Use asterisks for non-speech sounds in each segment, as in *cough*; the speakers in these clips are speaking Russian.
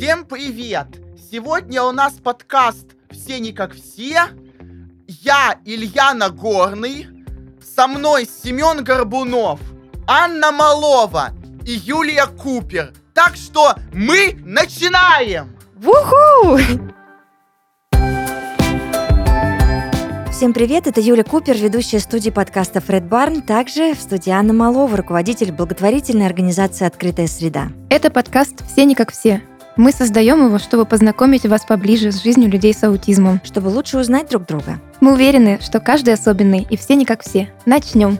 Всем привет! Сегодня у нас подкаст «Все не как все». Я Илья Нагорный, со мной Семен Горбунов, Анна Малова и Юлия Купер. Так что мы начинаем! Вуху! Всем привет, это Юля Купер, ведущая студии подкаста Фред Барн, также в студии Анна Малова, руководитель благотворительной организации «Открытая среда». Это подкаст «Все не как все». Мы создаем его, чтобы познакомить вас поближе с жизнью людей с аутизмом. Чтобы лучше узнать друг друга. Мы уверены, что каждый особенный и все не как все. Начнем.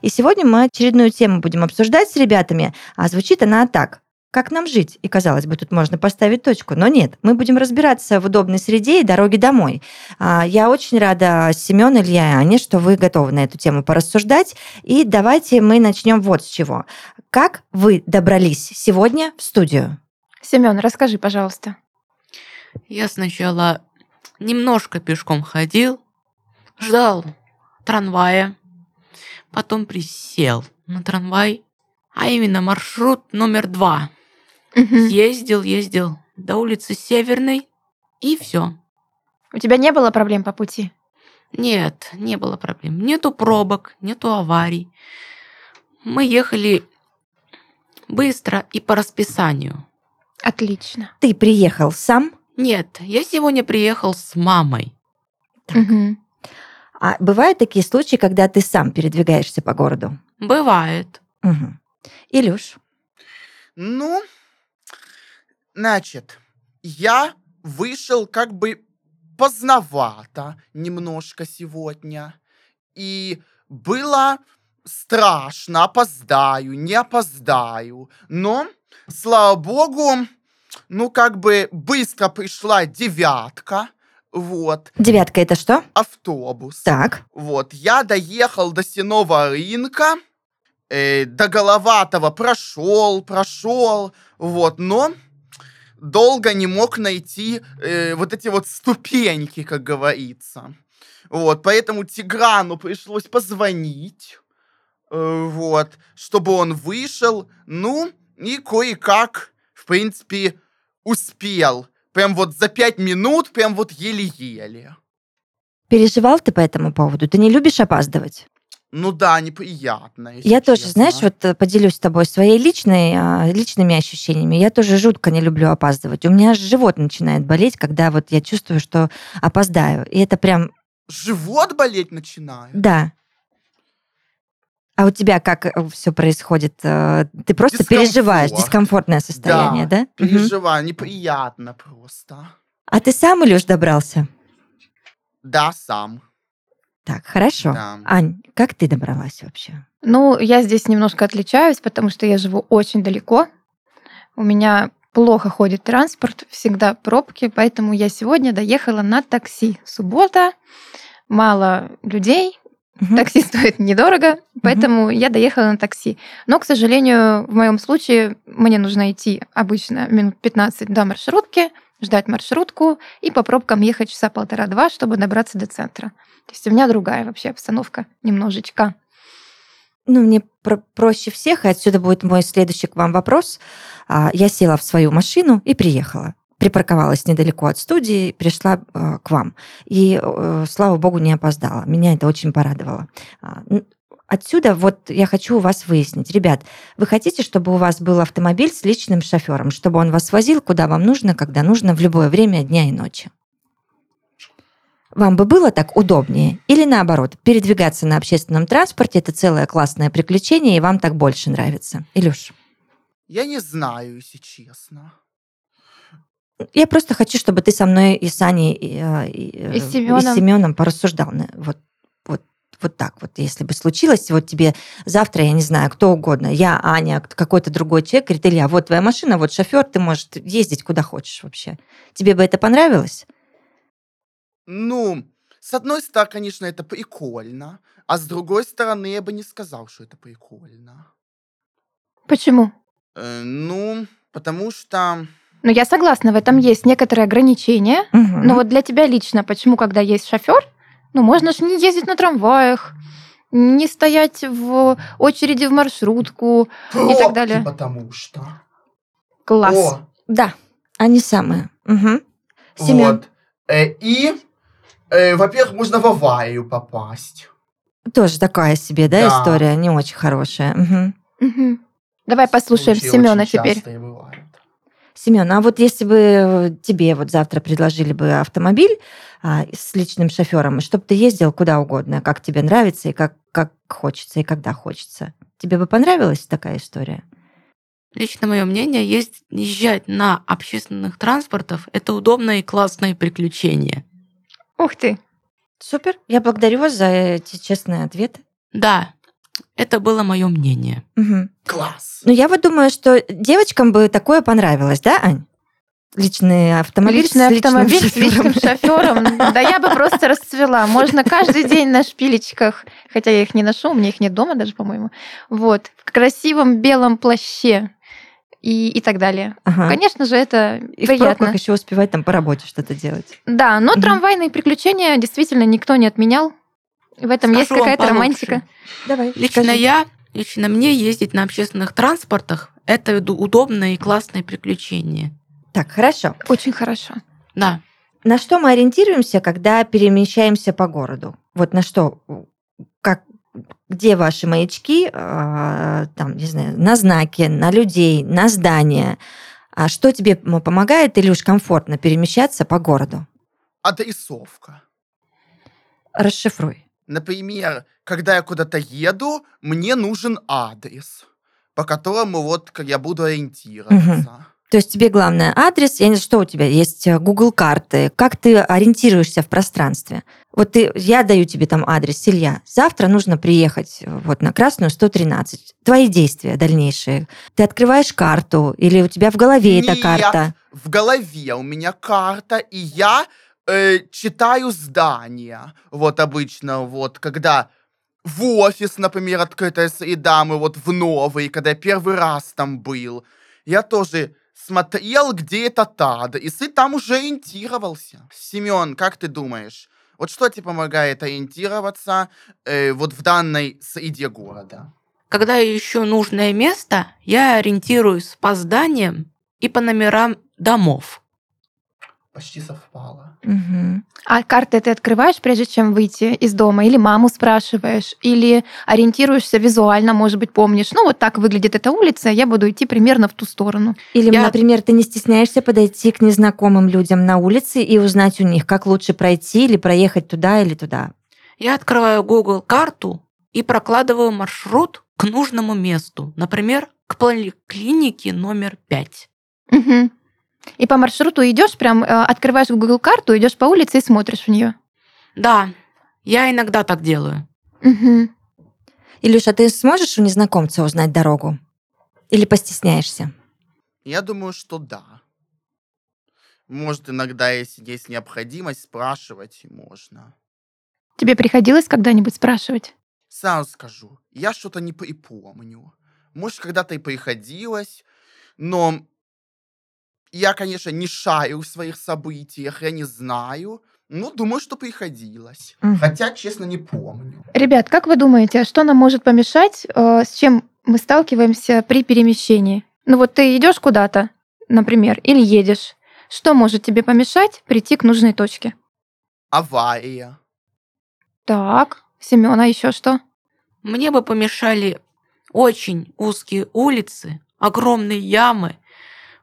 И сегодня мы очередную тему будем обсуждать с ребятами, а звучит она так. Как нам жить? И, казалось бы, тут можно поставить точку. Но нет, мы будем разбираться в удобной среде и дороге домой. А, я очень рада, Семен, Илья и Аня, что вы готовы на эту тему порассуждать. И давайте мы начнем вот с чего. Как вы добрались сегодня в студию? Семен, расскажи, пожалуйста. Я сначала немножко пешком ходил, ждал трамвая, потом присел на трамвай, а именно маршрут номер два. Мгм. Ездил, ездил до улицы Северной, и все. У тебя не было проблем по пути? Нет, не было проблем. Нету пробок, нету аварий. Мы ехали быстро и по расписанию. Отлично. Ты приехал сам, Нет, я сегодня приехал с мамой. Так. Мгм. а бывают такие случаи, когда ты сам передвигаешься по городу? Бывает. Угу. Илюш, Ну, значит, я вышел как бы поздновато немножко сегодня. И было страшно, опоздаю, не опоздаю. Но, слава богу, ну как бы быстро пришла девятка, вот, девятка это что? автобус. Так. Вот, я доехал до Сенного рынка, э, до Головатого прошел, прошел, вот, но долго не мог найти э, вот эти вот ступеньки, как говорится. Вот, поэтому Тиграну пришлось позвонить, э, вот, чтобы он вышел, ну, и кое-как, в принципе, успел. Прям вот за пять минут, прям вот еле-еле. Переживал ты по этому поводу? Ты не любишь опаздывать? Ну да, неприятно. Я тоже, честно. знаешь, вот э, поделюсь с тобой своей личной, а, личными ощущениями. Я тоже жутко не люблю опаздывать. У меня живот начинает болеть, когда вот я чувствую, что опоздаю. И это прям, Живот болеть начинает? да. А у тебя как все происходит? Э, Ты просто переживаешь, Дискомфорт. дискомфортное состояние, да? Мгм. Переживаю, неприятно просто. А ты сам, Илюш, добрался? Да, сам. Так, хорошо. Да. Ань, как ты добралась вообще? Ну, я здесь немножко отличаюсь, потому что я живу очень далеко. У меня плохо ходит транспорт, всегда пробки, поэтому я сегодня доехала на такси. Суббота, мало людей, Мгм. такси *laughs* стоит недорого, поэтому я доехала на такси. Но, к сожалению, в моем случае мне нужно идти обычно минут 15 до маршрутки, ждать маршрутку и по пробкам ехать часа полтора-два, чтобы добраться до центра. То есть у меня другая вообще обстановка немножечко. Ну, мне про- проще всех, и отсюда будет мой следующий к вам вопрос. А, Я села в свою машину и приехала. Припарковалась недалеко от студии, пришла э, к вам. И, э, слава богу, не опоздала. Меня это очень порадовало. Отсюда вот я хочу у вас выяснить. Ребят, вы хотите, чтобы у вас был автомобиль с личным шофером, чтобы он вас возил куда вам нужно, когда нужно, в любое время дня и ночи? Вам бы было так удобнее? Или наоборот, передвигаться на общественном транспорте – это целое классное приключение, и вам так больше нравится? Илюш, Я не знаю, если честно. я просто хочу, чтобы ты со мной и с Аней, и, э, и, э, И с Семёном. и с Семёном порассуждал. Вот, вот, так вот, если бы случилось, вот тебе завтра, я не знаю, кто угодно, я, Аня, какой-то другой человек, говорит, Илья, вот твоя машина, вот шофер, ты можешь ездить куда хочешь вообще. Тебе бы это понравилось? Ну, с одной стороны, конечно, это прикольно, а с другой стороны, я бы не сказал, что это прикольно. Почему? Э, ну, потому что... Ну, я согласна, в этом есть некоторые ограничения. Мгм. Но вот для тебя лично, почему, когда есть шофер, ну, можно же не ездить на трамваях, не стоять в очереди в маршрутку. Пробки, далее. потому что... Класс. О, Да, они самые. Мгм. Семен, вот. Э, И, э, во-первых, можно в аварию попасть. тоже такая себе, да, Да. история, не очень хорошая. Мгм. Мгм. Давай послушаем Случаи Семена очень теперь. Семен, а вот если бы тебе вот завтра предложили бы автомобиль с личным шофером, чтобы ты ездил куда угодно, как тебе нравится и как, как хочется, и когда хочется, тебе бы понравилась такая история? Лично мое мнение, есть езжать на общественных транспортах, это удобное и классное приключение. Ух ты. Супер, я благодарю вас за эти честные ответы. Да, это было мое мнение. Мгм. Класс. Ну, я вот думаю, что девочкам бы такое понравилось, да, Ань? Личный автомобиль Личный с личным автомобиль с шофёром. личным шофером. Да я бы просто расцвела. Можно каждый день на шпилечках, хотя я их не ношу, у меня их нет дома даже, по-моему. Вот. В красивом белом плаще и, и так далее. Ага. Конечно же, это И в приятно. пробках еще успевать там по работе что-то делать. Да, но Мгм. трамвайные приключения действительно никто не отменял. В этом есть Скажу вам какая-то романтика. Давай, Лично скажи. я, лично мне ездить на общественных транспортах это уд- удобное и классное приключение. Так, хорошо. Очень хорошо. Да. На что мы ориентируемся, когда перемещаемся по городу? Вот на что, как, где ваши маячки, а, там, не знаю, на знаки, на людей, на здания? А что тебе помогает или уж комфортно перемещаться по городу? Адресовка. Расшифруй. Например, когда я куда-то еду, мне нужен адрес, по которому вот как я буду ориентироваться. То есть тебе главное адрес, я не знаю, что у тебя есть, э, Google карты, как ты ориентируешься в пространстве. Вот ты, я даю тебе там адрес, Илья, завтра нужно приехать э, вот на Красную 113. Твои действия дальнейшие. Ты открываешь карту или у тебя в голове эта Нет. карта? В голове у меня карта, и я э, читаю здания. Вот обычно, вот, когда в офис, например, открытая среда, мы вот в новый, когда я первый раз там был, я тоже смотрел, где этот адрес, и там уже ориентировался. Семен, как ты думаешь, вот что тебе помогает ориентироваться э, вот в данной среде города? Когда я ищу нужное место, я ориентируюсь по зданиям и по номерам домов. Почти совпало. Мгм. А карты ты открываешь, прежде чем выйти из дома? Или маму спрашиваешь? Или ориентируешься визуально, может быть, помнишь? Ну, вот так выглядит эта улица, я буду идти примерно в ту сторону. Или, Я- например, ты не стесняешься подойти к незнакомым людям на улице и узнать у них, как лучше пройти или проехать туда или туда. Я открываю Google карту и прокладываю маршрут к нужному месту, например, к поликлинике номер 5. Мгм. И по маршруту идешь, прям э, открываешь Google карту, идешь по улице и смотришь в нее. Да, я иногда так делаю. Мгм. Илюша, ты сможешь у незнакомца узнать дорогу? Или постесняешься? Я думаю, что да. Может, иногда, если есть необходимость, спрашивать можно. Тебе приходилось когда-нибудь спрашивать? Сразу скажу, я что-то не припомню. Может, когда-то и приходилось, но я, конечно, не шарю в своих событиях, я не знаю, но думаю, что приходилось. Мгм. Хотя, честно, не помню. Ребят, как вы думаете, а что нам может помешать, э, с чем мы сталкиваемся при перемещении? Ну вот ты идешь куда-то, например, или едешь. Что может тебе помешать прийти к нужной точке? Авария. Так, Семена, еще что? Мне бы помешали очень узкие улицы, огромные ямы,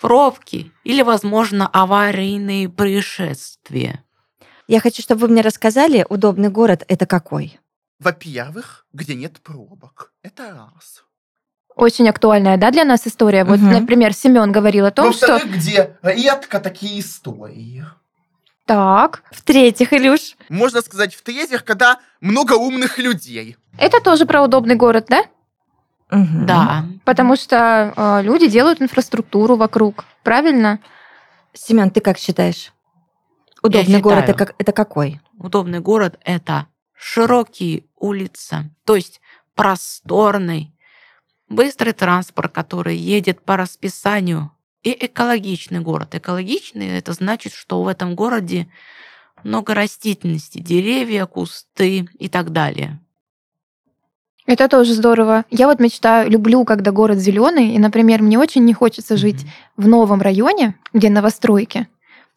пробки или, возможно, аварийные происшествия. Я хочу, чтобы вы мне рассказали, удобный город это какой? Во-первых, где нет пробок. Это раз. Очень актуальная, да, для нас история. Вот, Мгм. например, Семен говорил о том, что... Где редко такие истории. Так, В-третьих, Илюш, Можно сказать, в-третьих, когда много умных людей. это тоже про удобный город, да? Мгм. Да. Потому что э, люди делают инфраструктуру вокруг, правильно? Семен, ты как считаешь? Удобный город это, считаю. как, это какой? Удобный город – это широкие улицы, то есть просторный, быстрый транспорт, который едет по расписанию, и экологичный город. Экологичный – это значит, что в этом городе много растительности, деревья, кусты и так далее. Это тоже здорово. Я вот мечтаю, люблю, когда город зеленый, и, например, мне очень не хочется жить в новом районе, где новостройки,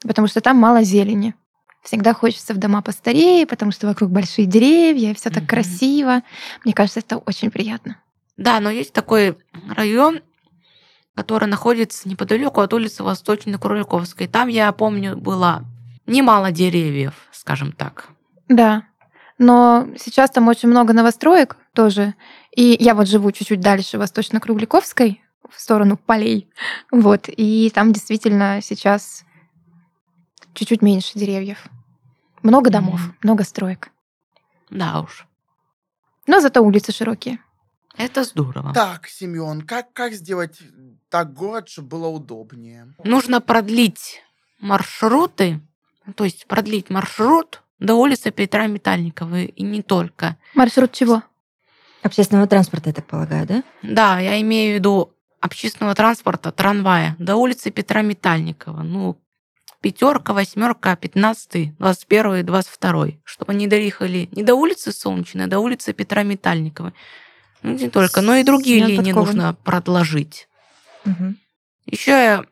потому что там мало зелени. Всегда хочется в дома постарее, потому что вокруг большие деревья, все так Мгм. красиво. Мне кажется, это очень приятно. Да, но есть такой район, который находится неподалеку от улицы Восточной Кроликовской. Там, я помню, было немало деревьев, скажем так. Да. Но сейчас там очень много новостроек тоже. И я вот живу чуть-чуть дальше, Восточно-Кругляковской, в сторону полей. Вот. И там действительно сейчас чуть-чуть меньше деревьев. Много домов, Мгм. много строек. Да уж. Но зато улицы широкие. Это здорово. Так, Семен, как, как сделать так город, чтобы было удобнее? Нужно продлить маршруты, то есть продлить маршрут до улицы Петра Метальникова и не только. Маршрут чего? Общественного транспорта, я так полагаю, да? Да, я имею в виду общественного транспорта, трамвая до улицы Петра Метальникова. Ну, пятерка, восьмерка, пятнадцатый, двадцать первый, двадцать второй. Чтобы они доехали не до улицы Солнечной, а до улицы Петра Метальникова. Ну, не только, но и другие Семён линии подкован. нужно продолжить. Мгм. Еще,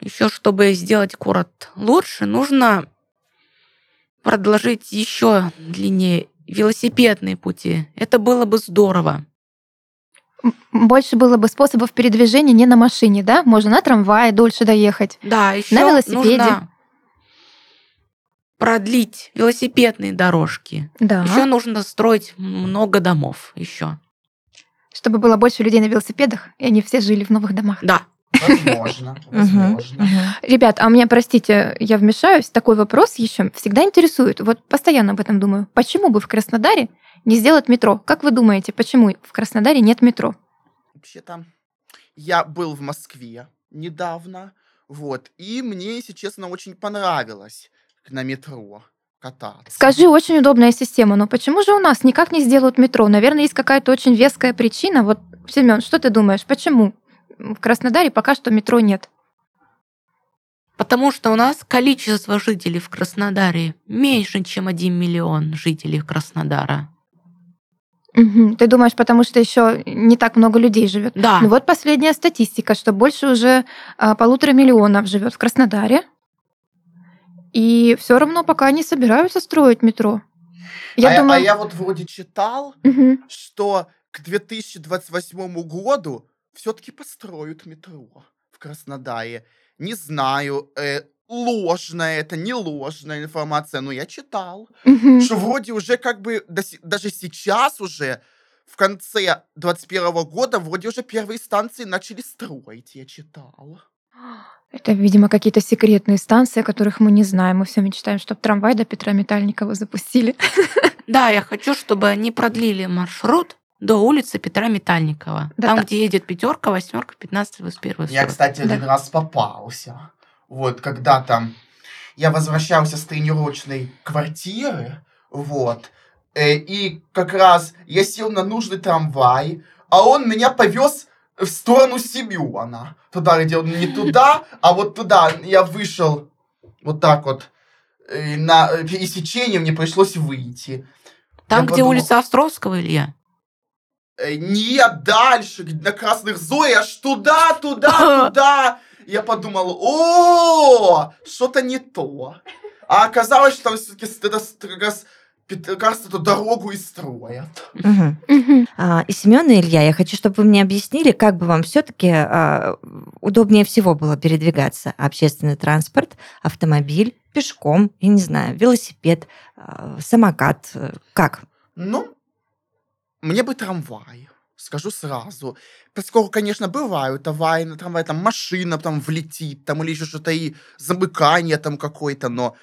еще чтобы сделать город лучше, нужно продолжить еще длиннее велосипедные пути. Это было бы здорово. Больше было бы способов передвижения не на машине, да? Можно на трамвае дольше доехать. Да, еще На велосипеде. нужно продлить велосипедные дорожки. Да. Еще нужно строить много домов. Еще. Чтобы было больше людей на велосипедах, и они все жили в новых домах. Да. Возможно. Ребят, а мне, простите, я вмешаюсь, такой вопрос еще всегда интересует. Вот постоянно об этом думаю. Почему бы в Краснодаре не сделать метро? Как вы думаете, почему в Краснодаре нет метро? Вообще-то, я был в Москве недавно, вот, и мне, если честно, очень понравилось на метро кататься. Скажи, очень удобная система, но почему же у нас никак не сделают метро? Наверное, есть какая-то очень веская причина. Вот, Семен, что ты думаешь, почему в Краснодаре пока что метро нет? Потому что у нас количество жителей в Краснодаре меньше, чем 1 миллион жителей Краснодара. Мгм. Ты думаешь, потому что еще не так много людей живет? Да. Ну вот последняя статистика, что больше уже а, полутора миллионов живет в Краснодаре. И все равно пока не собираются строить метро. Я а, я- думаю... а я вот вроде читал, Мгм. что к 2028 году все-таки построят метро в Краснодаре. Не знаю, э, ложная это, не ложная информация, но я читал, Мгм. что вроде уже как бы до даже сейчас уже в конце 21 года вроде уже первые станции начали строить, я читал. Это, видимо, какие-то секретные станции, о которых мы не знаем. Мы все мечтаем, чтобы трамвай до Петра Метальникова запустили. Да, я хочу, чтобы они продлили маршрут до улицы Петра Метальникова. Да, там, да. где едет пятерка, восьмерка, 15, 21. Я, кстати, Да. один раз попался. Вот, когда там я возвращался с тренировочной квартиры, вот, э, и как раз я сел на нужный трамвай, а он меня повез в сторону Семена. Туда, где он не туда, а вот туда. Я вышел вот так вот э, на э, пересечение, мне пришлось выйти. Там, Я где подумал, улица Островского, Илья. Э, Нет, дальше, на красных зоях, аж туда, туда, *laughs* туда. Я подумал, о, что-то не то. А оказалось, что там все-таки как раз раз эту дорогу и строят. А, И Семен и Илья, я хочу, чтобы вы мне объяснили, как бы вам все-таки удобнее всего было передвигаться. Общественный транспорт, автомобиль, пешком, я не знаю, велосипед, а, самокат. э, Как? Ну, мне бы трамвай, скажу сразу. Поскольку, конечно, бывают аварии на трамвае, там машина там влетит, там или еще что-то и замыкание там какое-то, но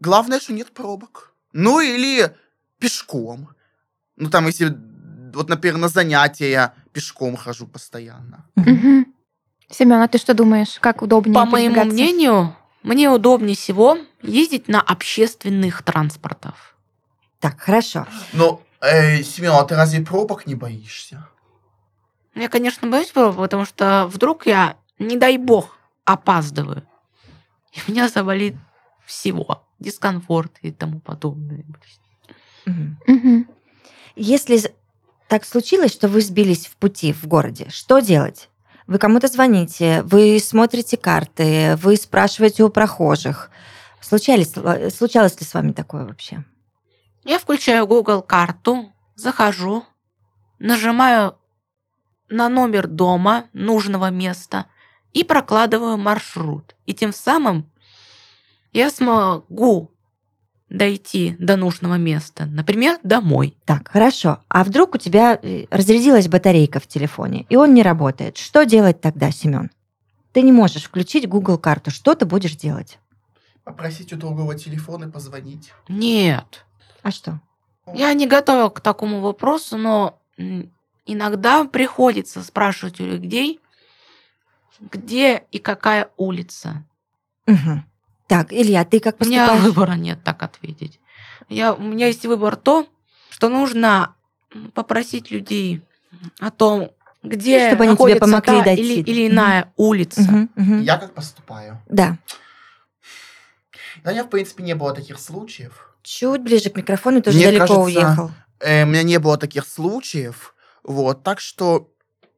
главное, что нет пробок. Ну, или пешком. Ну, там, если, вот, например, на занятия я пешком хожу постоянно. Мгм. Семен, а ты что думаешь? Как удобнее По моему мнению, мне удобнее всего ездить на общественных транспортах. Так, хорошо. Но, э, Семен, а ты разве пробок не боишься? Я, конечно, боюсь пробок, потому что вдруг я, не дай бог, опаздываю. И у меня заболит всего. Дискомфорт и тому подобное. Мгм. Мгм. Если так случилось, что вы сбились в пути в городе. Что делать? Вы кому-то звоните, вы смотрите карты, вы спрашиваете у прохожих. Случались, случалось ли с вами такое вообще? Я включаю Google карту, захожу, нажимаю на номер дома нужного места и прокладываю маршрут. И тем самым я смогу дойти до нужного места, например, домой. Так, хорошо. А вдруг у тебя э, разрядилась батарейка в телефоне, и он не работает? Что делать тогда, Семен? Ты не можешь включить Google карту. Что ты будешь делать? Попросить у другого телефона позвонить. Нет. А что? Я не готова к такому вопросу, но иногда приходится спрашивать у людей, где и какая улица. Угу. Так, Илья, ты как У меня поступаешь? выбора нет так ответить. Я, у меня есть выбор то, что нужно попросить людей о том, где Чтобы они тебе помогли та дойти. или, или иная улица. Мгм, мгм. Я как поступаю? Да. Да, у меня, в принципе, не было таких случаев. Чуть ближе к микрофону, ты уже далеко кажется, уехал. Э, у меня не было таких случаев. Вот, так что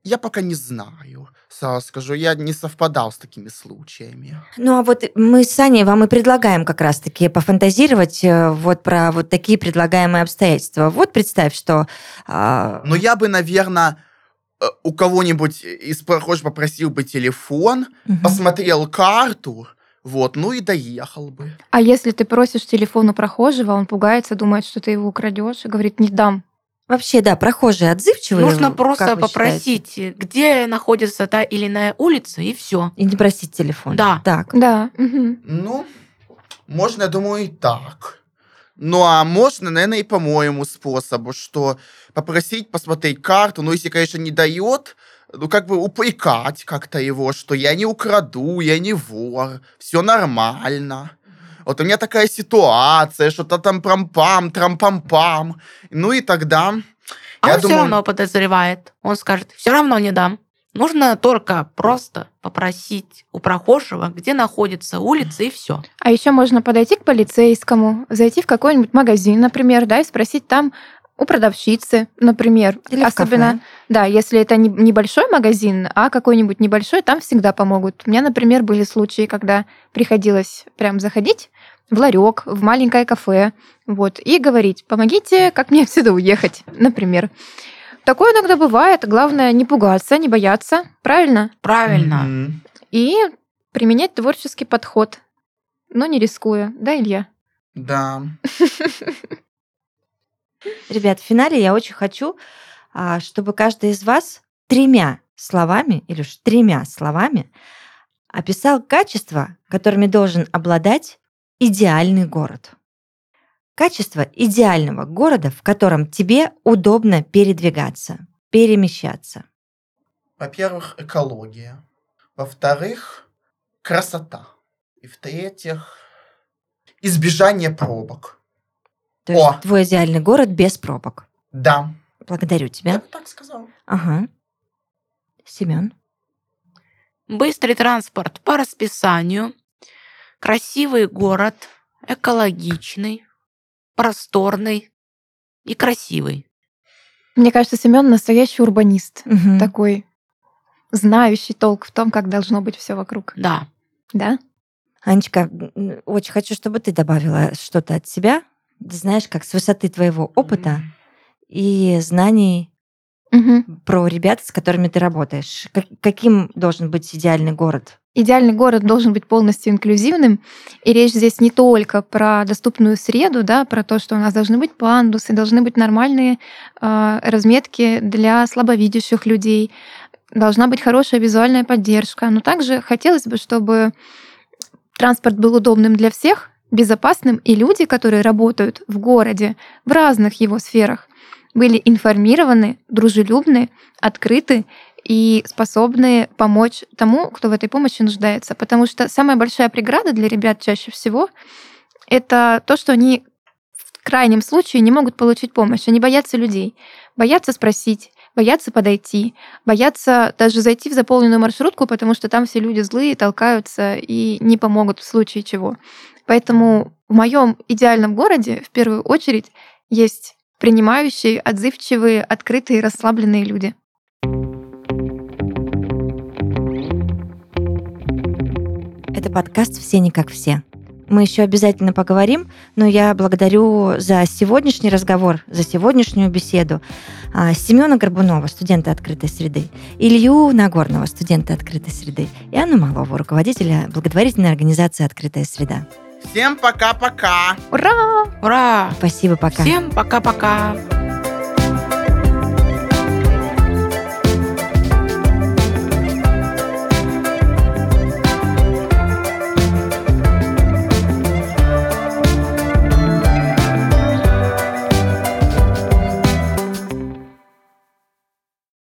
я пока не знаю. Сразу скажу, я не совпадал с такими случаями. Ну, а вот мы с Саней вам и предлагаем как раз-таки пофантазировать э, вот про вот такие предлагаемые обстоятельства. Вот представь, что... а, Но я бы, наверное, у кого-нибудь из прохожих попросил бы телефон, мгм. посмотрел карту, вот, ну и доехал бы. А если ты просишь телефон у прохожего, он пугается, думает, что ты его украдешь, и говорит, не дам. Вообще, да, прохожие отзывчивые. Нужно просто считаете? попросить, где находится та или иная улица, и все. И не просить телефон. Да. Так. Да. мгм. Ну, можно, я думаю, и так. Ну, а можно, наверное, и по моему способу, что попросить посмотреть карту, ну, если, конечно, не дает, ну, как бы упрекать как-то его, что я не украду, я не вор, все нормально. Вот у меня такая ситуация, что-то там прам-пам, трам-пам-пам. Ну и тогда... А я он все думаю, равно подозревает. Он скажет, все равно не дам. Нужно только просто попросить у прохожего, где находится улица, и все. А еще можно подойти к полицейскому, зайти в какой-нибудь магазин, например, да, и спросить там у продавщицы, например. Или в Особенно, кафе. да, если это не небольшой магазин, а какой-нибудь небольшой, там всегда помогут. У меня, например, были случаи, когда приходилось прям заходить в ларек, в маленькое кафе, вот, и говорить, помогите, как мне отсюда уехать, например. Такое иногда бывает. Главное не пугаться, не бояться, правильно? Правильно. Мгм. И применять творческий подход, но не рискуя. Да, Илья? Да. *laughs* Ребят, в финале я очень хочу, а, чтобы каждый из вас тремя словами, или уж тремя словами, описал качества, которыми должен обладать идеальный город. Качество идеального города, в котором тебе удобно передвигаться, перемещаться. Во-первых, экология. Во-вторых, красота. И в-третьих, избежание пробок. То есть О! твой идеальный город без пробок. Да. Благодарю Я тебя. бы так сказал. Ага. Семен. Быстрый транспорт по расписанию, красивый город, экологичный, просторный и красивый. Мне кажется, Семен настоящий урбанист. Такой знающий толк в том, как должно быть все вокруг. Да. Да? Анечка, очень хочу, чтобы ты добавила что-то от себя. Знаешь, как с высоты твоего опыта и знаний Мгм. про ребят, с которыми ты работаешь. Как- каким должен быть идеальный город? Идеальный город должен быть полностью инклюзивным. И речь здесь не только про доступную среду, да, про то, что у нас должны быть пандусы, должны быть нормальные э, разметки для слабовидящих людей, должна быть хорошая визуальная поддержка. Но также хотелось бы, чтобы транспорт был удобным для всех, безопасным, и люди, которые работают в городе, в разных его сферах, были информированы, дружелюбны, открыты и способны помочь тому, кто в этой помощи нуждается. Потому что самая большая преграда для ребят чаще всего это то, что они в крайнем случае не могут получить помощь. Они боятся людей, боятся спросить, боятся подойти, боятся даже зайти в заполненную маршрутку, потому что там все люди злые, толкаются и не помогут в случае чего. Поэтому в моем идеальном городе в первую очередь есть принимающие, отзывчивые, открытые, расслабленные люди. Это подкаст «Все не как все». Мы еще обязательно поговорим, но я благодарю за сегодняшний разговор, за сегодняшнюю беседу а, Семена Горбунова, студента открытой среды, Илью Нагорного, студента открытой среды, и Анну Малову, руководителя благотворительной организации «Открытая среда». Всем пока-пока. Ура! Ура! Спасибо, пока. Всем пока-пока.